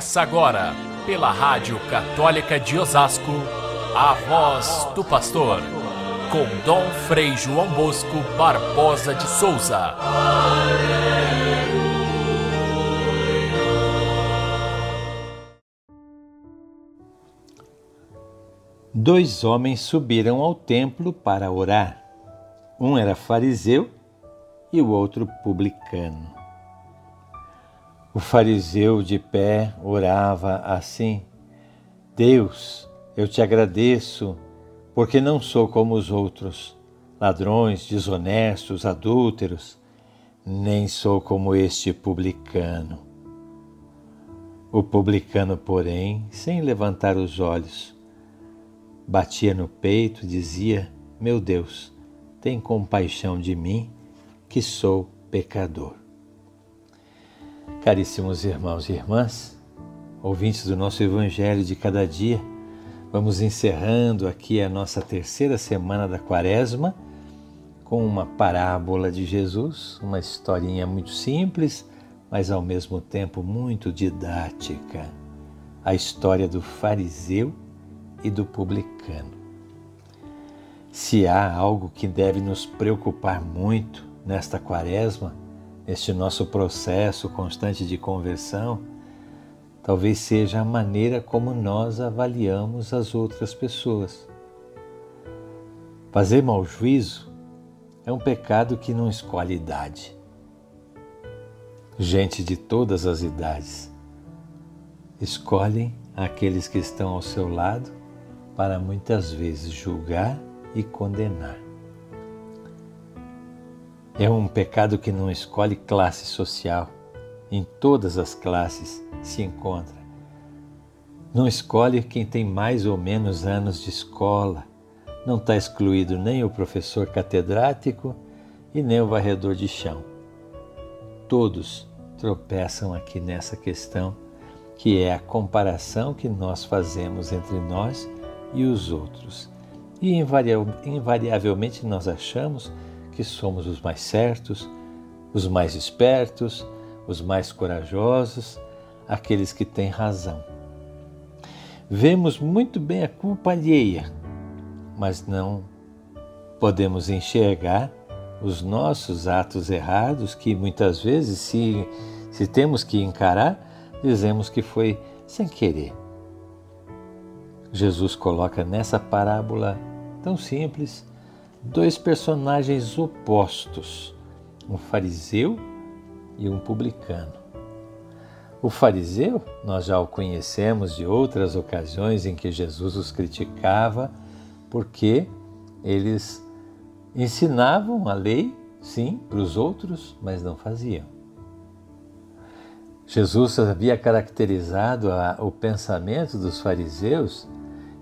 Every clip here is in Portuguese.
Começa agora, pela Rádio Católica de Osasco, a voz do pastor, com Dom Frei João Bosco Barbosa de Souza. Dois homens subiram ao templo para orar. Um era fariseu e o outro publicano. O fariseu de pé orava assim: Deus, eu te agradeço, porque não sou como os outros, ladrões, desonestos, adúlteros, nem sou como este publicano. O publicano, porém, sem levantar os olhos, batia no peito e dizia: Meu Deus, tem compaixão de mim, que sou pecador. Caríssimos irmãos e irmãs, ouvintes do nosso Evangelho de cada dia, vamos encerrando aqui a nossa terceira semana da Quaresma com uma parábola de Jesus, uma historinha muito simples, mas ao mesmo tempo muito didática. A história do fariseu e do publicano. Se há algo que deve nos preocupar muito nesta Quaresma, este nosso processo constante de conversão, talvez seja a maneira como nós avaliamos as outras pessoas. Fazer mau juízo é um pecado que não escolhe idade. Gente de todas as idades escolhem aqueles que estão ao seu lado para muitas vezes julgar e condenar. É um pecado que não escolhe classe social. Em todas as classes se encontra. Não escolhe quem tem mais ou menos anos de escola. Não está excluído nem o professor catedrático e nem o varredor de chão. Todos tropeçam aqui nessa questão, que é a comparação que nós fazemos entre nós e os outros. E invariavelmente nós achamos que somos os mais certos, os mais espertos, os mais corajosos, aqueles que têm razão. Vemos muito bem a culpa alheia, mas não podemos enxergar os nossos atos errados que muitas vezes, se, se temos que encarar, dizemos que foi sem querer. Jesus coloca nessa parábola tão simples dois personagens opostos, um fariseu e um publicano. O fariseu, nós já o conhecemos de outras ocasiões em que Jesus os criticava, porque eles ensinavam a lei, sim, para os outros, mas não faziam. Jesus havia caracterizado a, o pensamento dos fariseus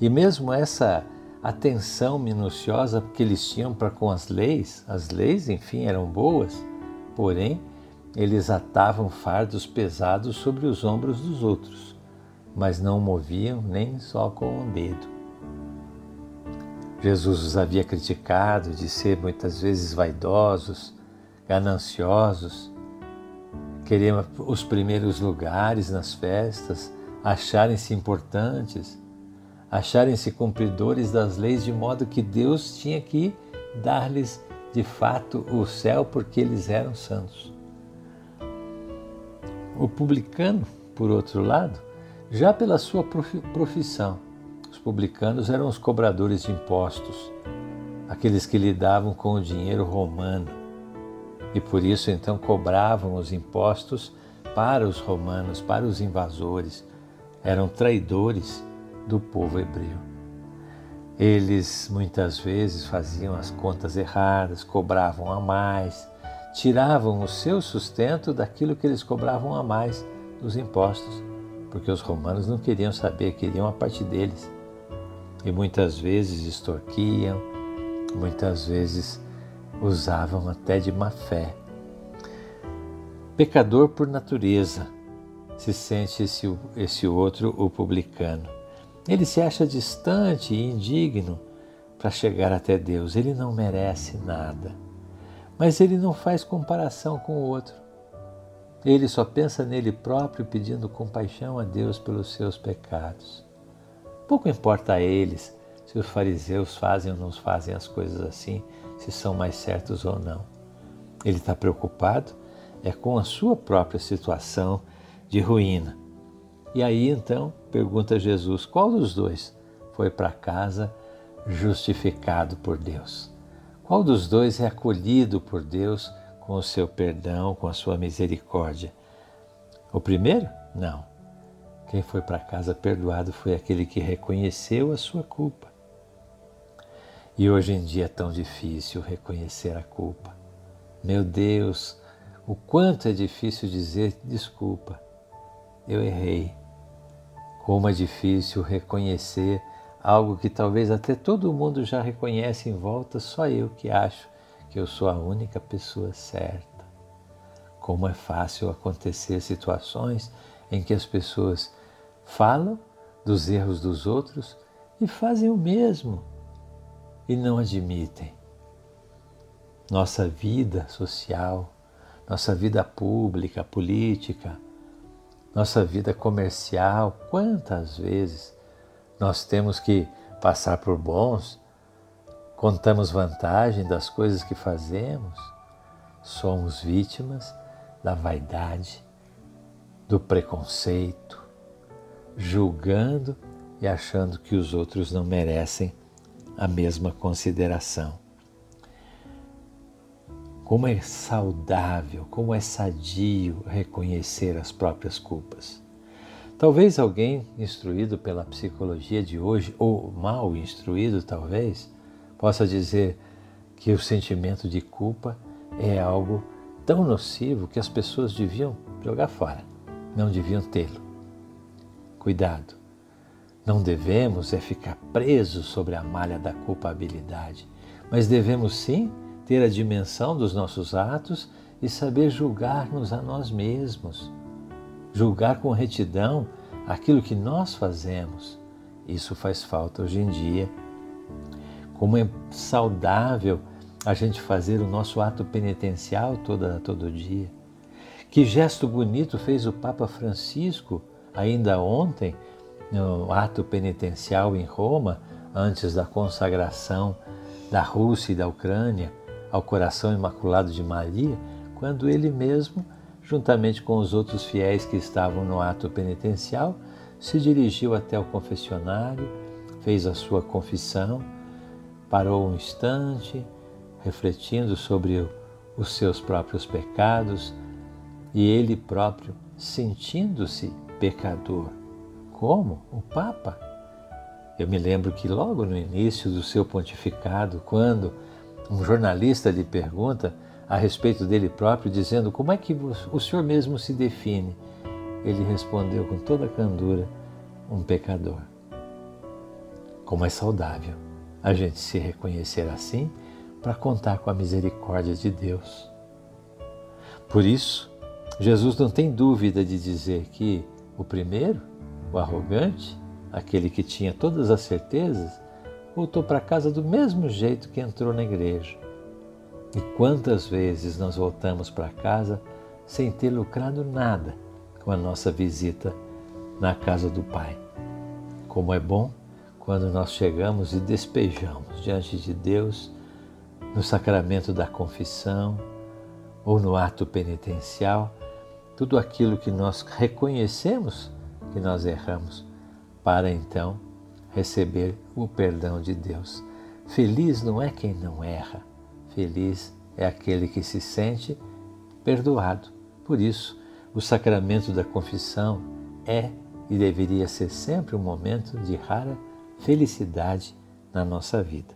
e mesmo essa atenção minuciosa que eles tinham para com as leis. As leis, enfim, eram boas, porém eles atavam fardos pesados sobre os ombros dos outros, mas não moviam nem só com um dedo. Jesus os havia criticado de ser muitas vezes vaidosos, gananciosos, queriam os primeiros lugares nas festas, acharem-se importantes acharem-se cumpridores das leis, de modo que Deus tinha que dar-lhes de fato o céu, porque eles eram santos. O publicano, por outro lado, já pela sua profissão, os publicanos eram os cobradores de impostos, aqueles que lidavam com o dinheiro romano, e por isso então cobravam os impostos para os romanos, para os invasores, eram traidores do povo hebreu. Eles muitas vezes faziam as contas erradas, cobravam a mais, tiravam o seu sustento daquilo que eles cobravam a mais dos impostos, porque os romanos não queriam saber, queriam a parte deles. E muitas vezes extorquiam, muitas vezes usavam até de má fé. Pecador por natureza, se sente esse, esse outro, o publicano. Ele se acha distante e indigno para chegar até Deus. Ele não merece nada. Mas ele não faz comparação com o outro. Ele só pensa nele próprio pedindo compaixão a Deus pelos seus pecados. Pouco importa a eles se os fariseus fazem ou não fazem as coisas assim, se são mais certos ou não. Ele está preocupado é com a sua própria situação de ruína. E aí então pergunta Jesus: qual dos dois foi para casa justificado por Deus? Qual dos dois é acolhido por Deus com o seu perdão, com a sua misericórdia? O primeiro? Não. Quem foi para casa perdoado foi aquele que reconheceu a sua culpa. E hoje em dia é tão difícil reconhecer a culpa. Meu Deus, o quanto é difícil dizer desculpa, eu errei. Como é difícil reconhecer algo que talvez até todo mundo já reconhece em volta, só eu que acho que eu sou a única pessoa certa. Como é fácil acontecer situações em que as pessoas falam dos erros dos outros e fazem o mesmo e não admitem. Nossa vida social, nossa vida pública, política, nossa vida comercial, quantas vezes nós temos que passar por bons, contamos vantagem das coisas que fazemos, somos vítimas da vaidade, do preconceito, julgando e achando que os outros não merecem a mesma consideração. Como é saudável, como é sadio reconhecer as próprias culpas. Talvez alguém instruído pela psicologia de hoje, ou mal instruído talvez, possa dizer que o sentimento de culpa é algo tão nocivo que as pessoas deviam jogar fora, não deviam tê-lo. Cuidado, não devemos é ficar presos sobre a malha da culpabilidade, mas devemos sim ter a dimensão dos nossos atos e saber julgar-nos a nós mesmos. Julgar com retidão aquilo que nós fazemos. Isso faz falta hoje em dia. Como é saudável a gente fazer o nosso ato penitencial todo dia. Que gesto bonito fez o Papa Francisco ainda ontem, no ato penitencial em Roma, antes da consagração da Rússia e da Ucrânia ao coração imaculado de Maria, quando ele mesmo, juntamente com os outros fiéis que estavam no ato penitencial, se dirigiu até o confessionário, fez a sua confissão, parou um instante, refletindo sobre os seus próprios pecados e ele próprio sentindo-se pecador. Como? O Papa? Eu me lembro que logo no início do seu pontificado, quando um jornalista lhe pergunta a respeito dele próprio, dizendo como é que o senhor mesmo se define. Ele respondeu com toda candura: um pecador. Como é saudável a gente se reconhecer assim para contar com a misericórdia de Deus. Por isso, Jesus não tem dúvida de dizer que o primeiro, o arrogante, aquele que tinha todas as certezas, voltou para casa do mesmo jeito que entrou na igreja. E quantas vezes nós voltamos para casa sem ter lucrado nada com a nossa visita na casa do Pai. Como é bom quando nós chegamos e despejamos diante de Deus no sacramento da confissão ou no ato penitencial tudo aquilo que nós reconhecemos que nós erramos, para então receber o perdão de Deus. Feliz não é quem não erra, feliz é aquele que se sente perdoado. Por isso, o sacramento da confissão é e deveria ser sempre um momento de rara felicidade na nossa vida.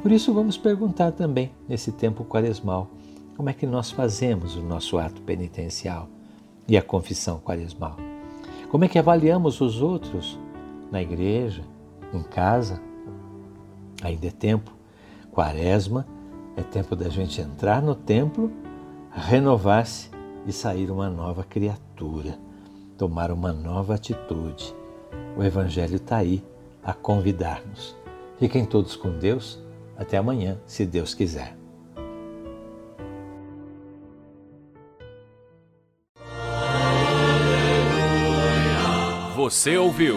Por isso, vamos perguntar também, nesse tempo quaresmal, como é que nós fazemos o nosso ato penitencial e a confissão quaresmal? Como é que avaliamos os outros na igreja, em casa, ainda é tempo. Quaresma é tempo da gente entrar no templo, renovar-se e sair uma nova criatura, tomar uma nova atitude. O Evangelho está aí a convidar-nos. Fiquem todos com Deus. Até amanhã, se Deus quiser. Você ouviu?